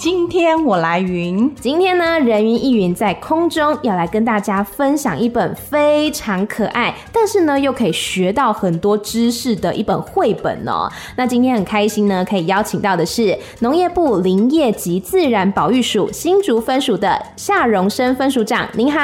今天我来云，今天呢，人云亦云在空中要来跟大家分享一本非常可爱，但是呢又可以学到很多知识的一本绘本哦。那今天很开心呢，可以邀请到的是农业部林业及自然保育署新竹分署的夏荣生分署长。您好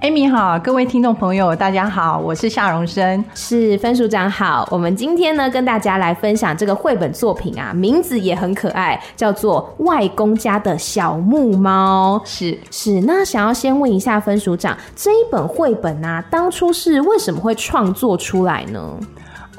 ，Amy 好，各位听众朋友大家好，我是夏荣生，是分署长好。我们今天呢跟大家来分享这个绘本作品啊，名字也很可爱，叫做外公家的小木猫。是是，那想要先问一下分署长，这一本绘本啊，当初是为什么会创作出来呢？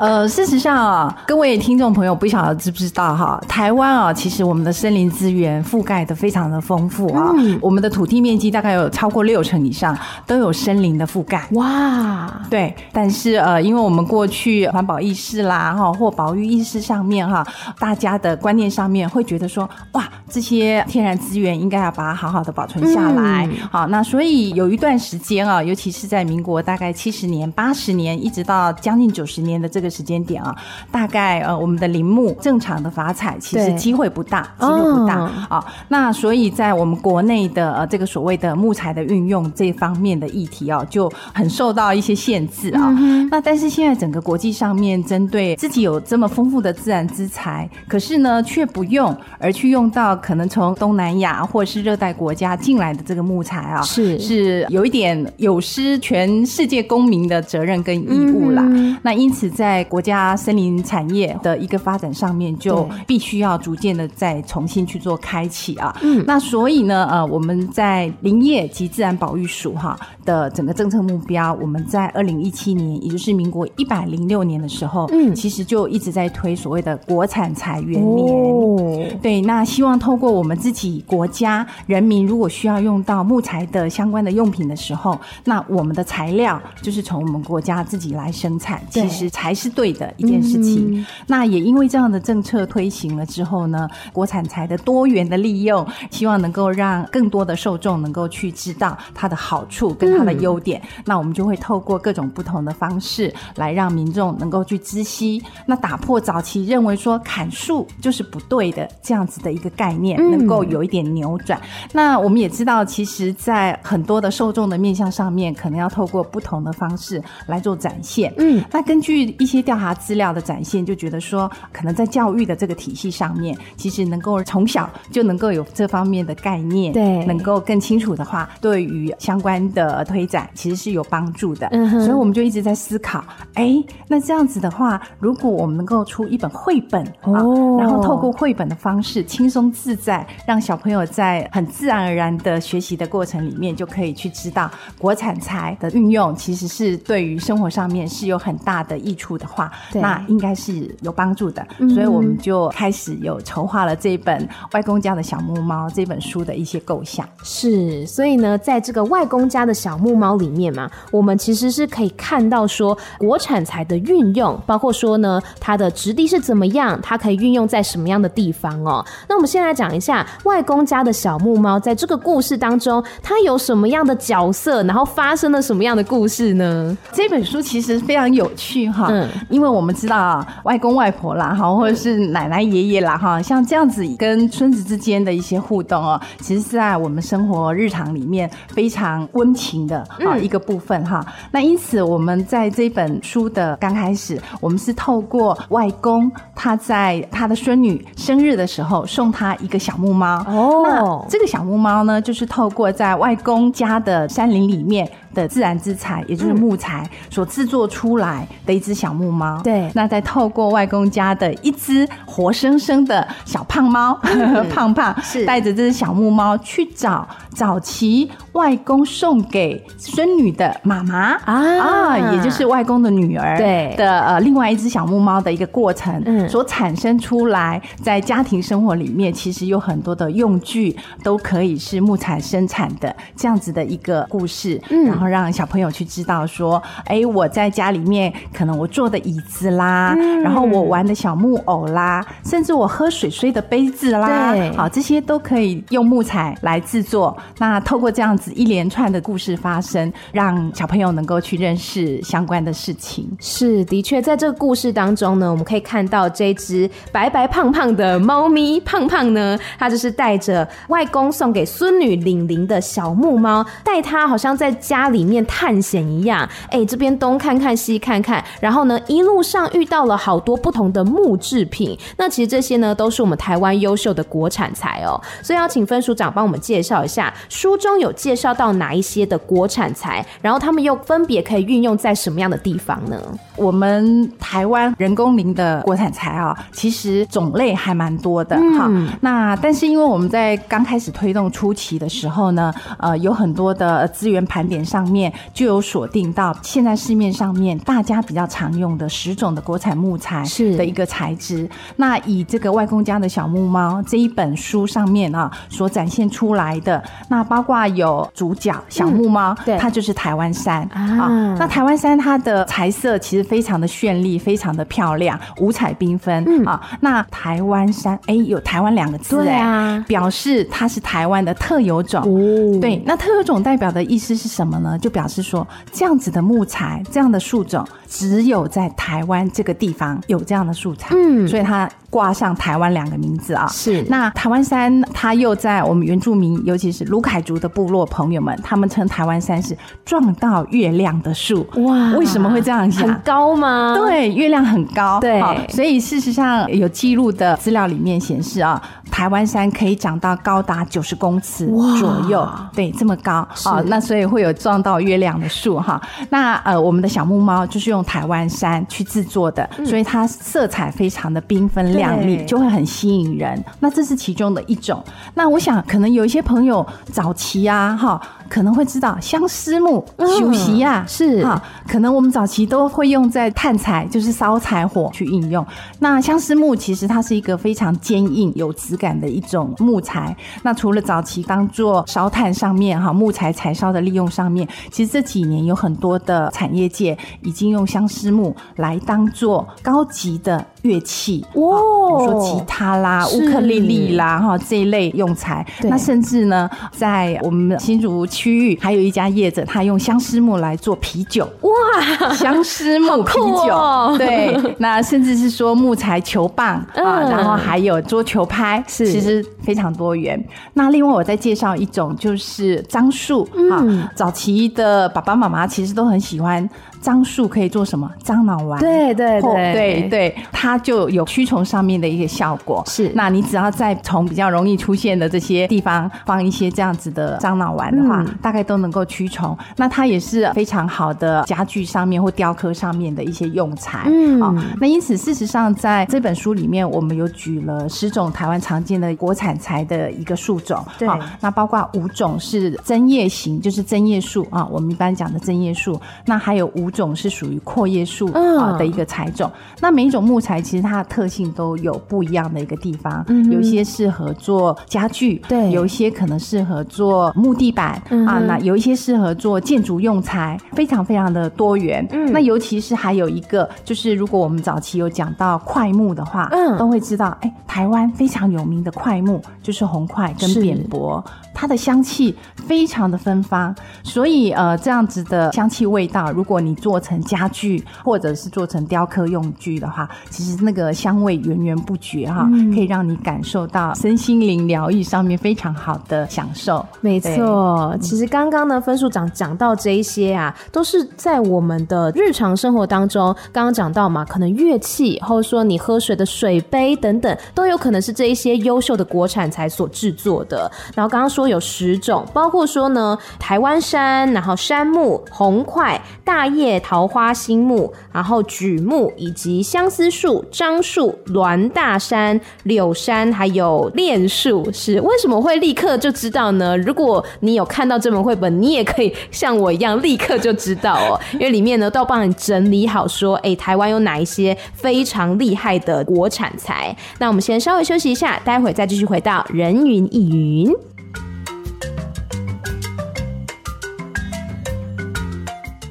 呃，事实上啊，各位听众朋友不晓得知不知道哈，台湾啊，其实我们的森林资源覆盖的非常的丰富啊，嗯、我们的土地面积大概有超过六成以上都有森林的覆盖。哇，对，但是呃，因为我们过去环保意识啦哈，或保育意识上面哈，大家的观念上面会觉得说，哇，这些天然资源应该要把它好好的保存下来。嗯、好，那所以有一段时间啊，尤其是在民国大概七十年、八十年，一直到将近九十年的这个。时间点啊，大概呃，我们的林木正常的发采其实机会不大，机会不大啊、哦。那所以在我们国内的呃这个所谓的木材的运用这方面的议题啊，就很受到一些限制啊。嗯、那但是现在整个国际上面针对自己有这么丰富的自然资材，可是呢却不用，而去用到可能从东南亚或者是热带国家进来的这个木材啊，是是有一点有失全世界公民的责任跟义务啦。嗯、那因此在在国家森林产业的一个发展上面，就必须要逐渐的再重新去做开启啊。嗯，那所以呢，呃，我们在林业及自然保育署哈的整个政策目标，我们在二零一七年，也就是民国一百零六年的时候，嗯，其实就一直在推所谓的国产材元年。哦，对，那希望透过我们自己国家人民，如果需要用到木材的相关的用品的时候，那我们的材料就是从我们国家自己来生产，其实才是。对的一件事情，嗯、那也因为这样的政策推行了之后呢，国产材的多元的利用，希望能够让更多的受众能够去知道它的好处跟它的优点。嗯、那我们就会透过各种不同的方式来让民众能够去知悉，那打破早期认为说砍树就是不对的这样子的一个概念，能够有一点扭转。嗯、那我们也知道，其实，在很多的受众的面向上面，可能要透过不同的方式来做展现。嗯，那根据一些。调查资料的展现，就觉得说，可能在教育的这个体系上面，其实能够从小就能够有这方面的概念，对，能够更清楚的话，对于相关的推展其实是有帮助的。嗯哼，所以我们就一直在思考，哎，那这样子的话，如果我们能够出一本绘本哦，然后透过绘本的方式，轻松自在，让小朋友在很自然而然的学习的过程里面，就可以去知道国产材的运用，其实是对于生活上面是有很大的益处的话。那应该是有帮助的，嗯、所以我们就开始有筹划了这一本《外公家的小木猫》这本书的一些构想。是，所以呢，在这个《外公家的小木猫》里面嘛，我们其实是可以看到说国产材的运用，包括说呢它的质地是怎么样，它可以运用在什么样的地方哦。那我们先来讲一下《外公家的小木猫》在这个故事当中，它有什么样的角色，然后发生了什么样的故事呢？这本书其实非常有趣哈，嗯。因为我们知道啊，外公外婆啦，哈，或者是奶奶爷爷啦，哈，像这样子跟孙子之间的一些互动哦，其实是在我们生活日常里面非常温情的啊一个部分哈。嗯、那因此，我们在这本书的刚开始，我们是透过外公他在他的孙女生日的时候送他一个小木猫。哦，那这个小木猫呢，就是透过在外公家的山林里面的自然之材，也就是木材所制作出来的一只小木猫。对，那再透过外公家的一只活生生的小胖猫，嗯、胖胖是。带着这只小木猫去找早期外公送给孙女的妈妈。啊，啊，也就是外公的女儿对的呃，另外一只小木猫的一个过程，嗯，所产生出来在家庭生活里面，其实有很多的用具都可以是木材生产的这样子的一个故事，嗯。然后让小朋友去知道说，哎，我在家里面可能我坐的椅子啦，嗯、然后我玩的小木偶啦，甚至我喝水水的杯子啦，对，好，这些都可以用木材来制作。那透过这样子一连串的故事发生，让小朋友能够去认识相关的事情。是，的确，在这个故事当中呢，我们可以看到这只白白胖胖的猫咪胖胖呢，它就是带着外公送给孙女玲玲的小木猫，带它好像在家里面探险一样。哎、这边东看看西看看，然后呢，一路上遇到了好多不同的木制品。那其实这些呢，都是我们台湾优秀的国产材哦。所以要请分署长帮我们介绍一下，书中有介绍到哪一些的国产材，然后他们又分别可以运用在什么样的地方呢？我们台湾人工林的国产材啊，其实种类还蛮多的哈、嗯。那但是因为我们在刚开始推动初期的时候呢，呃，有很多的资源盘点上面就有锁定到现在市面上面大家比较常用的十种的国产木材是的一个材质。那以这个外公家的小木猫这一本书上面啊所展现出来的，那包括有主角小木猫，对、嗯，它就是台湾山啊。那台湾山它的彩色其实非常的绚丽，非常的漂亮，五彩缤纷、嗯、啊。那台湾山，哎，有台湾两个字哎，对啊，表示它是台湾的特有种。哦，对，那特有种代表的意思是什么呢？就表示说这样子的木材，这样的树种，只有在台湾这个地方有这样的树材。嗯，所以它挂上台湾两个名字啊。是，那台湾山，它又在我们原住民，尤其是卢凯族的部落朋友们，他们称台湾山是撞到月亮的树。哇，为什么会这样想？很高吗？对，月亮很高。对，所以事实上有记录的资料里面显示啊，台湾山可以长到高达九十公尺左右。对，这么高啊，那所以会有撞到月亮的树哈。那呃，我们的小木猫就是用台湾山去制作的，所以它色彩非常的缤纷亮丽，就会很吸引人。那这是其中的一种。那我想可能有一些朋友早期啊，哈。可能会知道相思木、休息呀，是哈，可能我们早期都会用在炭材，就是烧柴火去应用。那相思木其实它是一个非常坚硬、有质感的一种木材。那除了早期当做烧炭上面哈木材柴烧的利用上面，其实这几年有很多的产业界已经用相思木来当做高级的乐器哦，比如说吉他啦、乌克丽丽啦哈这一类用材。那甚至呢，在我们新竹。区域还有一家业者，他用相思木来做啤酒哇，相思木啤酒，哦、对，那甚至是说木材球棒、嗯、啊，然后还有桌球拍，是其实非常多元。那另外我再介绍一种，就是樟树、嗯、啊，早期的爸爸妈妈其实都很喜欢。樟树可以做什么？樟脑丸。对对对对对，它就有驱虫上面的一个效果。是，那你只要在虫比较容易出现的这些地方放一些这样子的樟脑丸的话，嗯、大概都能够驱虫。那它也是非常好的家具上面或雕刻上面的一些用材。嗯，好、哦，那因此事实上在这本书里面，我们有举了十种台湾常见的国产材的一个树种。对、哦，那包括五种是针叶型，就是针叶树啊，我们一般讲的针叶树。那还有五。种是属于阔叶树啊的一个材种，那每一种木材其实它的特性都有不一样的一个地方，嗯有一些适合做家具，对，有一些可能适合做木地板啊，那有一些适合做建筑用材，非常非常的多元。那尤其是还有一个，就是如果我们早期有讲到块木的话，嗯，都会知道，哎，台湾非常有名的块木就是红块跟扁柏，它的香气非常的芬芳，所以呃这样子的香气味道，如果你做成家具或者是做成雕刻用具的话，其实那个香味源源不绝哈，可以让你感受到身心灵疗愈上面非常好的享受。没错，其实刚刚呢分数长讲到这一些啊，都是在我们的日常生活当中，刚刚讲到嘛，可能乐器或者说你喝水的水杯等等，都有可能是这一些优秀的国产材所制作的。然后刚刚说有十种，包括说呢台湾杉，然后杉木、红块、大叶。桃花心木，然后榉木，以及相思树、樟树、栾大山、柳杉，还有楝树，是为什么会立刻就知道呢？如果你有看到这本绘本，你也可以像我一样立刻就知道哦，因为里面呢都要帮你整理好，说，哎，台湾有哪一些非常厉害的国产材。那我们先稍微休息一下，待会再继续回到人云亦云。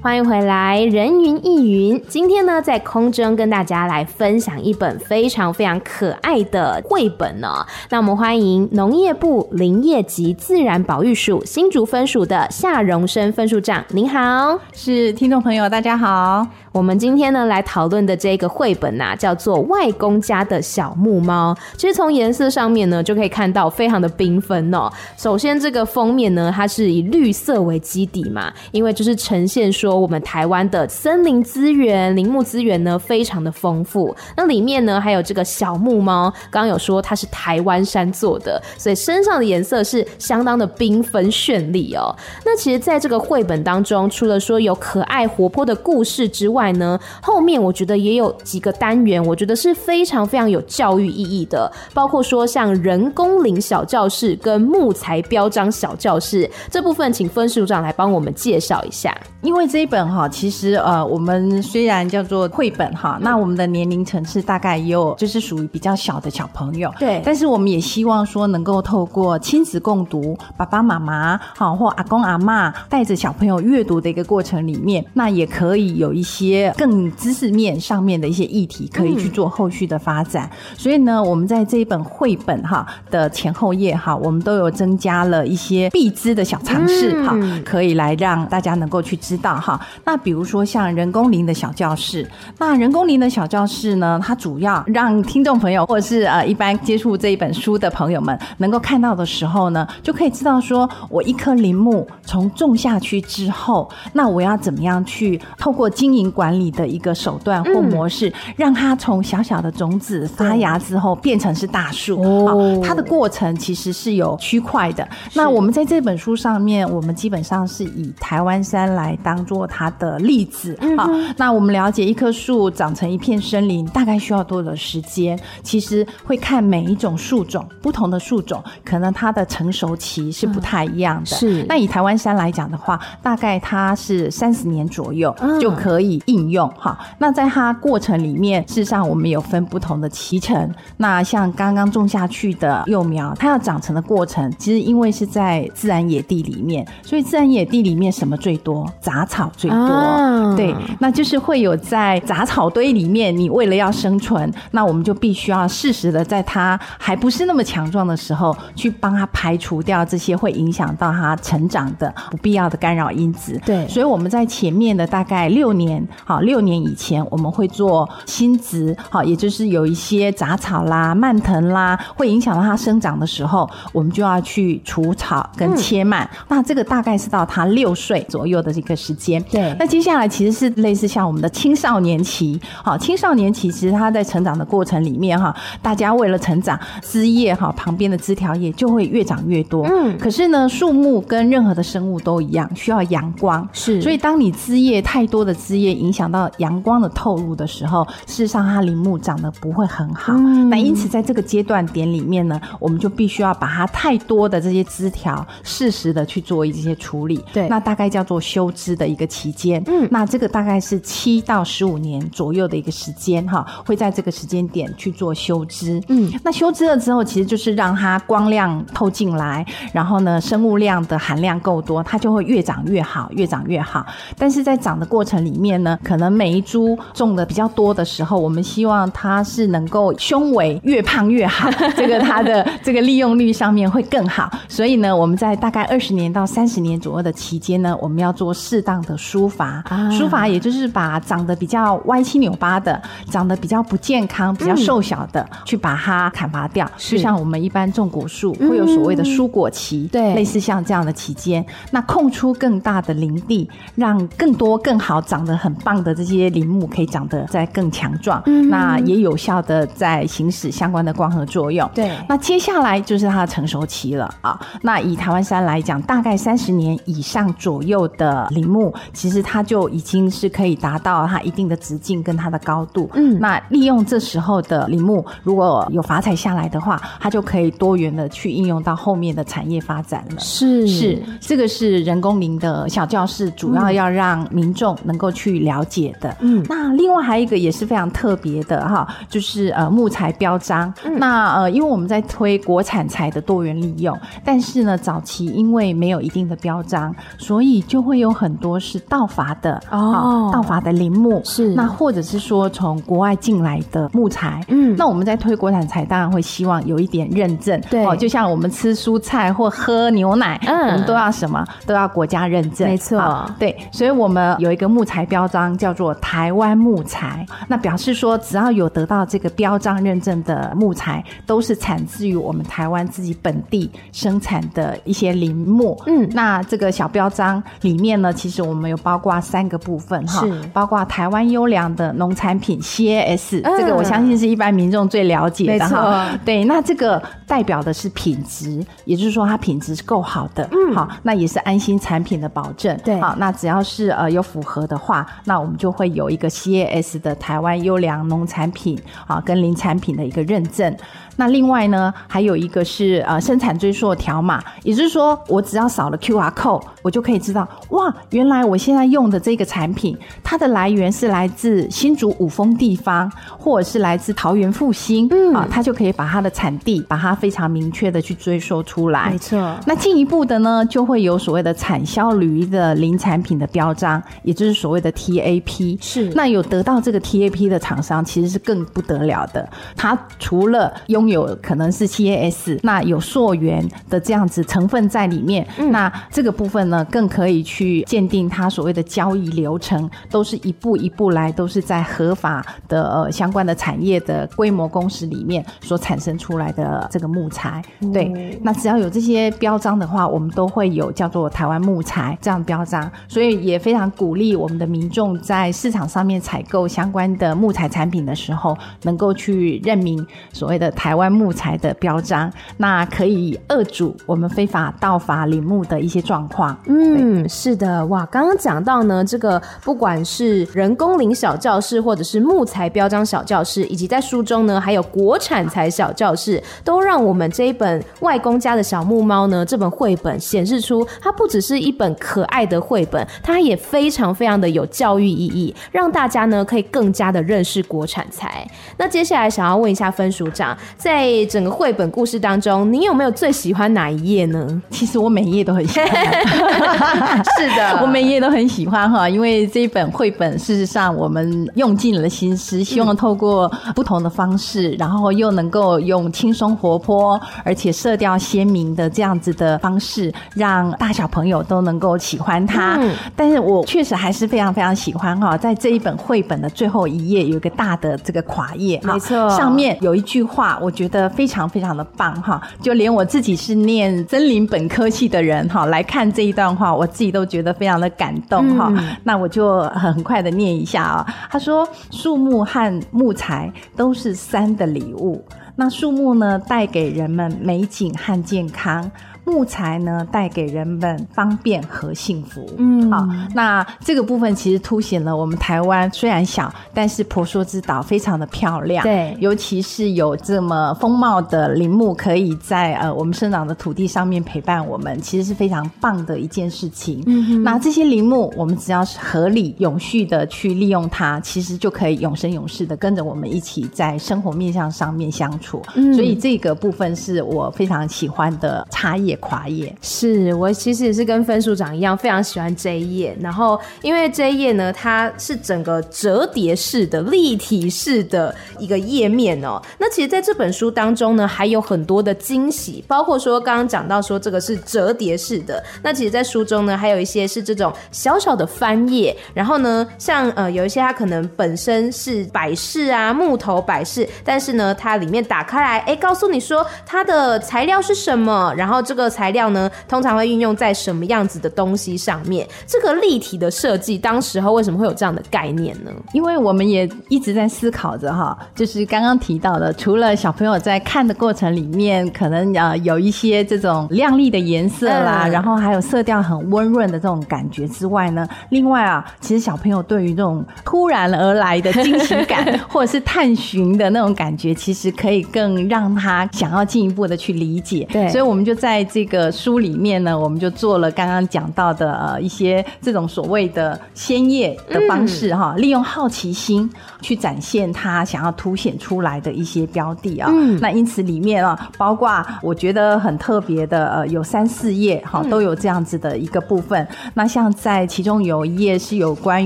欢迎回来，人云亦云。今天呢，在空中跟大家来分享一本非常非常可爱的绘本呢、哦。那我们欢迎农业部林业及自然保育署新竹分署的夏荣生分署长，您好，是听众朋友，大家好。我们今天呢来讨论的这个绘本呐、叫做《外公家的小木猫》。其实从颜色上面呢，就可以看到非常的缤纷哦。首先，这个封面呢，它是以绿色为基底嘛，因为就是呈现说说我们台湾的森林资源、林木资源呢非常的丰富。那里面呢还有这个小木猫，刚刚有说它是台湾山做的，所以身上的颜色是相当的缤纷绚丽哦。那其实在这个绘本当中，除了说有可爱活泼的故事之外，呢，后面我觉得也有几个单元，我觉得是非常非常有教育意义的，包括说像人工林小教室跟木材标章小教室这部分，请分署长来帮我们介绍一下。因为这一本哈，其实呃，我们虽然叫做绘本哈，那我们的年龄层次大概也有就是属于比较小的小朋友，对，但是我们也希望说能够透过亲子共读，爸爸妈妈好或阿公阿妈带着小朋友阅读的一个过程里面，那也可以有一些。些更知识面上面的一些议题，可以去做后续的发展。嗯、所以呢，我们在这一本绘本哈的前后页哈，我们都有增加了一些必知的小常识哈，可以来让大家能够去知道哈。那比如说像人工林的小教室，那人工林的小教室呢，它主要让听众朋友或者是呃一般接触这一本书的朋友们能够看到的时候呢，就可以知道说我一棵林木从种下去之后，那我要怎么样去透过经营。管理的一个手段或模式，嗯、让它从小小的种子发芽之后变成是大树。哦，它的过程其实是有区块的。那我们在这本书上面，我们基本上是以台湾山来当做它的例子。啊、嗯，那我们了解一棵树长成一片森林大概需要多少时间？其实会看每一种树种，不同的树种可能它的成熟期是不太一样的。是、嗯，那以台湾山来讲的话，大概它是三十年左右就可以。应用哈，那在它过程里面，事实上我们有分不同的期程。那像刚刚种下去的幼苗，它要长成的过程，其实因为是在自然野地里面，所以自然野地里面什么最多？杂草最多。啊、对，那就是会有在杂草堆里面，你为了要生存，那我们就必须要适时的在它还不是那么强壮的时候，去帮它排除掉这些会影响到它成长的不必要的干扰因子。对，所以我们在前面的大概六年。好，六年以前我们会做新植，好，也就是有一些杂草啦、蔓藤啦，会影响到它生长的时候，我们就要去除草跟切蔓。嗯、那这个大概是到它六岁左右的这个时间。对，那接下来其实是类似像我们的青少年期，好，青少年期其实他在成长的过程里面哈，大家为了成长，枝叶哈旁边的枝条也就会越长越多。嗯，可是呢，树木跟任何的生物都一样，需要阳光。是，所以当你枝叶太多的枝叶影影响到阳光的透入的时候，事实上它林木长得不会很好。嗯、那因此在这个阶段点里面呢，我们就必须要把它太多的这些枝条适时的去做一些处理。对，那大概叫做修枝的一个期间。嗯，那这个大概是七到十五年左右的一个时间哈，会在这个时间点去做修枝。嗯，那修枝了之后，其实就是让它光亮透进来，然后呢，生物量的含量够多，它就会越长越好，越长越好。但是在长的过程里面呢，可能每一株种的比较多的时候，我们希望它是能够胸围越胖越好，这个它的这个利用率上面会更好。所以呢，我们在大概二十年到三十年左右的期间呢，我们要做适当的疏伐。疏伐也就是把长得比较歪七扭八的、长得比较不健康、比较瘦小的，嗯、去把它砍伐掉。就像我们一般种果树会有所谓的疏果期，对、嗯，类似像这样的期间，那空出更大的林地，让更多更好长得很棒。的这些林木可以长得再更强壮，嗯，那也有效的在行使相关的光合作用。对，那接下来就是它的成熟期了啊。那以台湾山来讲，大概三十年以上左右的林木，其实它就已经是可以达到它一定的直径跟它的高度。嗯，那利用这时候的林木，如果有伐采下来的话，它就可以多元的去应用到后面的产业发展了。是是，这个是人工林的小教室，主要要让民众能够去了。解的，嗯，那另外还有一个也是非常特别的哈，就是呃木材标章。嗯、那呃，因为我们在推国产材的多元利用，但是是呢，早期因为没有一定的标章，所以就会有很多是盗伐的哦，盗伐的林木是。那或者是说从国外进来的木材，嗯，那我们在推国产材，当然会希望有一点认证，对，哦，就像我们吃蔬菜或喝牛奶，嗯，我们都要什么？都要国家认证，没错，对，所以我们有一个木材标章叫做台湾木材，那表示说只要有得到这个标章认证的木材，都是产自于我们台湾自己本地生产的一些林木。嗯，那这个小标章里面呢，其实我们有包括三个部分哈，包括台湾优良的农产品 CAS，这个我相信是一般民众最了解的哈。对，那这个代表的是品质，也就是说它品质是够好的。嗯，好，那也是安心产品的保证。对，好，那只要是呃有符合的话，那我们就会有一个 CAS 的台湾优良农产品啊跟林产品的一个认证。那另外呢，还有一个是呃生产追溯条码，也就是说，我只要扫了 QR code，我就可以知道，哇，原来我现在用的这个产品，它的来源是来自新竹五峰地方，或者是来自桃园复兴，嗯啊，它就可以把它的产地，把它非常明确的去追溯出来。没错。那进一步的呢，就会有所谓的产销履历的零产品的标章，也就是所谓的 TAP。是。那有得到这个 TAP 的厂商，其实是更不得了的。它除了拥有可能是 CAS，那有溯源的这样子成分在里面，嗯、那这个部分呢，更可以去鉴定它所谓的交易流程，都是一步一步来，都是在合法的呃相关的产业的规模公司里面所产生出来的这个木材。嗯、对，那只要有这些标章的话，我们都会有叫做台湾木材这样标章，所以也非常鼓励我们的民众在市场上面采购相关的木材产品的时候，能够去认明所谓的台湾。湾木材的标章，那可以遏阻我们非法盗伐林木的一些状况。嗯，是的，哇，刚刚讲到呢，这个不管是人工林小教室，或者是木材标章小教室，以及在书中呢，还有国产材小教室，都让我们这一本外公家的小木猫呢，这本绘本显示出它不只是一本可爱的绘本，它也非常非常的有教育意义，让大家呢可以更加的认识国产材。那接下来想要问一下分署长，在在整个绘本故事当中，你有没有最喜欢哪一页呢？其实我每一页都很喜欢。是的，我每一页都很喜欢哈，因为这一本绘本，事实上我们用尽了心思，希望透过不同的方式，然后又能够用轻松活泼而且色调鲜明的这样子的方式，让大小朋友都能够喜欢它。嗯，但是我确实还是非常非常喜欢哈，在这一本绘本的最后一页有一个大的这个垮页，没错，上面有一句话，我。觉得非常非常的棒哈，就连我自己是念森林本科系的人哈，来看这一段话，我自己都觉得非常的感动哈。嗯、那我就很快的念一下啊，他说：树木和木材都是山的礼物，那树木呢，带给人们美景和健康。木材呢，带给人们方便和幸福。嗯，好，那这个部分其实凸显了我们台湾虽然小，但是婆娑之岛非常的漂亮。对，尤其是有这么丰茂的林木，可以在呃我们生长的土地上面陪伴我们，其实是非常棒的一件事情。嗯哼，那这些林木，我们只要是合理、永续的去利用它，其实就可以永生永世的跟着我们一起在生活面向上面相处。嗯，所以这个部分是我非常喜欢的插页。跨页是我其实也是跟分数长一样非常喜欢这一页，然后因为这一页呢，它是整个折叠式的立体式的一个页面哦。那其实在这本书当中呢，还有很多的惊喜，包括说刚刚讲到说这个是折叠式的，那其实，在书中呢，还有一些是这种小小的翻页，然后呢，像呃有一些它可能本身是摆饰啊木头摆饰，但是呢，它里面打开来，哎，告诉你说它的材料是什么，然后这个。材料呢，通常会运用在什么样子的东西上面？这个立体的设计，当时候为什么会有这样的概念呢？因为我们也一直在思考着哈，就是刚刚提到的，除了小朋友在看的过程里面，可能呃有一些这种亮丽的颜色啦，嗯、然后还有色调很温润的这种感觉之外呢，另外啊，其实小朋友对于这种突然而来的惊喜感，或者是探寻的那种感觉，其实可以更让他想要进一步的去理解。对，所以我们就在。这个书里面呢，我们就做了刚刚讲到的呃一些这种所谓的鲜叶的方式哈，嗯、利用好奇心去展现他想要凸显出来的一些标的啊。嗯，那因此里面啊，包括我觉得很特别的呃，有三四页哈，都有这样子的一个部分。嗯、那像在其中有一页是有关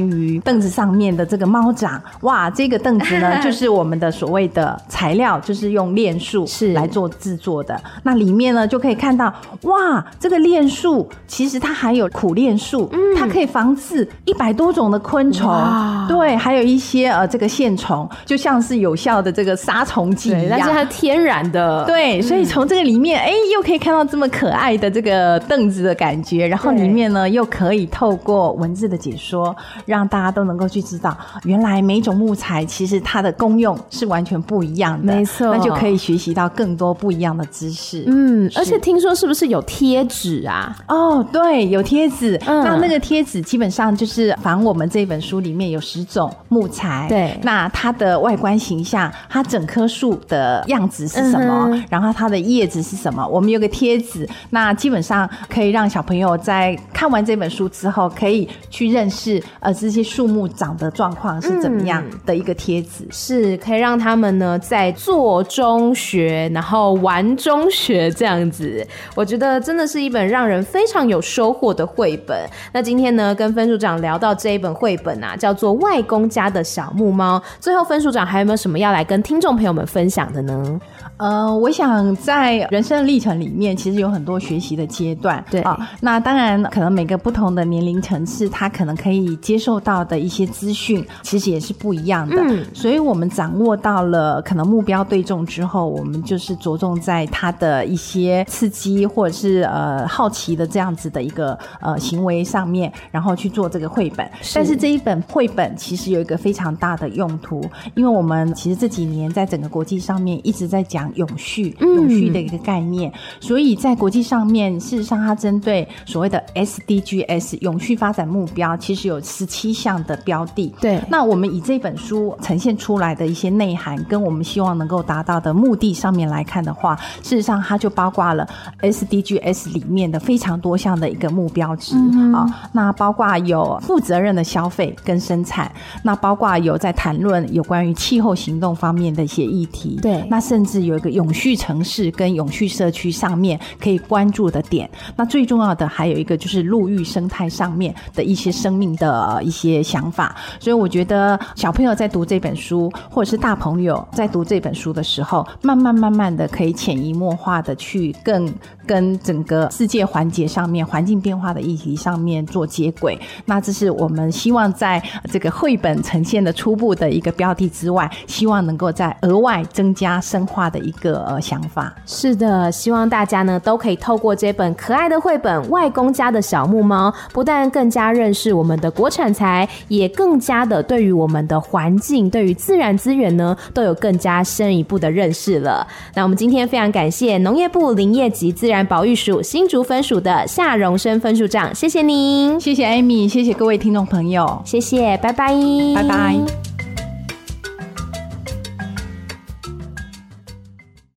于凳子上面的这个猫掌，哇，这个凳子呢就是我们的所谓的材料，就是用链树 是来做制作的。那里面呢就可以看到，哇，这个链树其实它还有苦楝树，嗯，它可以防治一百多种的昆虫，对，还有一些呃这个线虫，就像是有效的这个杀虫剂一样，但是它天然的，对，所以从这个里面，哎、嗯，又可以看到这么可爱的这个凳子的感觉，然后里面呢又可以透过文字的解说，让大家都能够去知道，原来每种木材其实它的功用是完全不一样的，没错，那就可以学习到更多不一样的知识。嗯，而且听说是不是有贴纸啊？哦，对，有贴纸。嗯，那那个贴纸基本上就是仿我们这本书里面有十种木材，对，那它的外观形象，它整棵树的样子是什么？嗯、然后它的叶子是什么？我们有个贴纸，那基本上可以让小朋友在看完这本书之后，可以去认识呃这些树木长的状况是怎么样的一个贴纸，嗯、是可以让他们呢在做中学，然后玩中学这样子。我觉得真的是一本让人非常有收获的绘本。那今天呢，跟分署长聊到这一本绘本啊，叫做《外公家的小木猫》。最后，分署长还有没有什么要来跟听众朋友们分享的呢？呃，我想在人生的历程里面，其实有很多学习的阶段。对啊，那当然，可能每个不同的年龄层次，他可能可以接受到的一些资讯，其实也是不一样的。嗯，所以我们掌握到了可能目标对中之后，我们就是着重在他的一些刺激或者是呃好奇的这样子的一个呃行为上面，然后去做这个绘本。是。但是这一本绘本其实有一个非常大的用途，因为我们其实这几年在整个国际上面一直在讲。永续，永续的一个概念，嗯、所以在国际上面，事实上它针对所谓的 SDGs 永续发展目标，其实有十七项的标的。对，那我们以这本书呈现出来的一些内涵，跟我们希望能够达到的目的上面来看的话，事实上它就包括了 SDGs 里面的非常多项的一个目标值啊、嗯哦。那包括有负责任的消费跟生产，那包括有在谈论有关于气候行动方面的一些议题。对，那甚至有。有一个永续城市跟永续社区上面可以关注的点，那最重要的还有一个就是陆域生态上面的一些生命的一些想法。所以我觉得小朋友在读这本书，或者是大朋友在读这本书的时候，慢慢慢慢的可以潜移默化的去更跟整个世界环节上面环境变化的议题上面做接轨。那这是我们希望在这个绘本呈现的初步的一个标的之外，希望能够再额外增加深化的。一个想法是的，希望大家呢都可以透过这本可爱的绘本《外公家的小木猫》，不但更加认识我们的国产材，也更加的对于我们的环境、对于自然资源呢，都有更加深一步的认识了。那我们今天非常感谢农业部林业及自然保育署新竹分署的夏荣生分署长，谢谢您，谢谢 Amy，谢谢各位听众朋友，谢谢，拜拜，拜拜。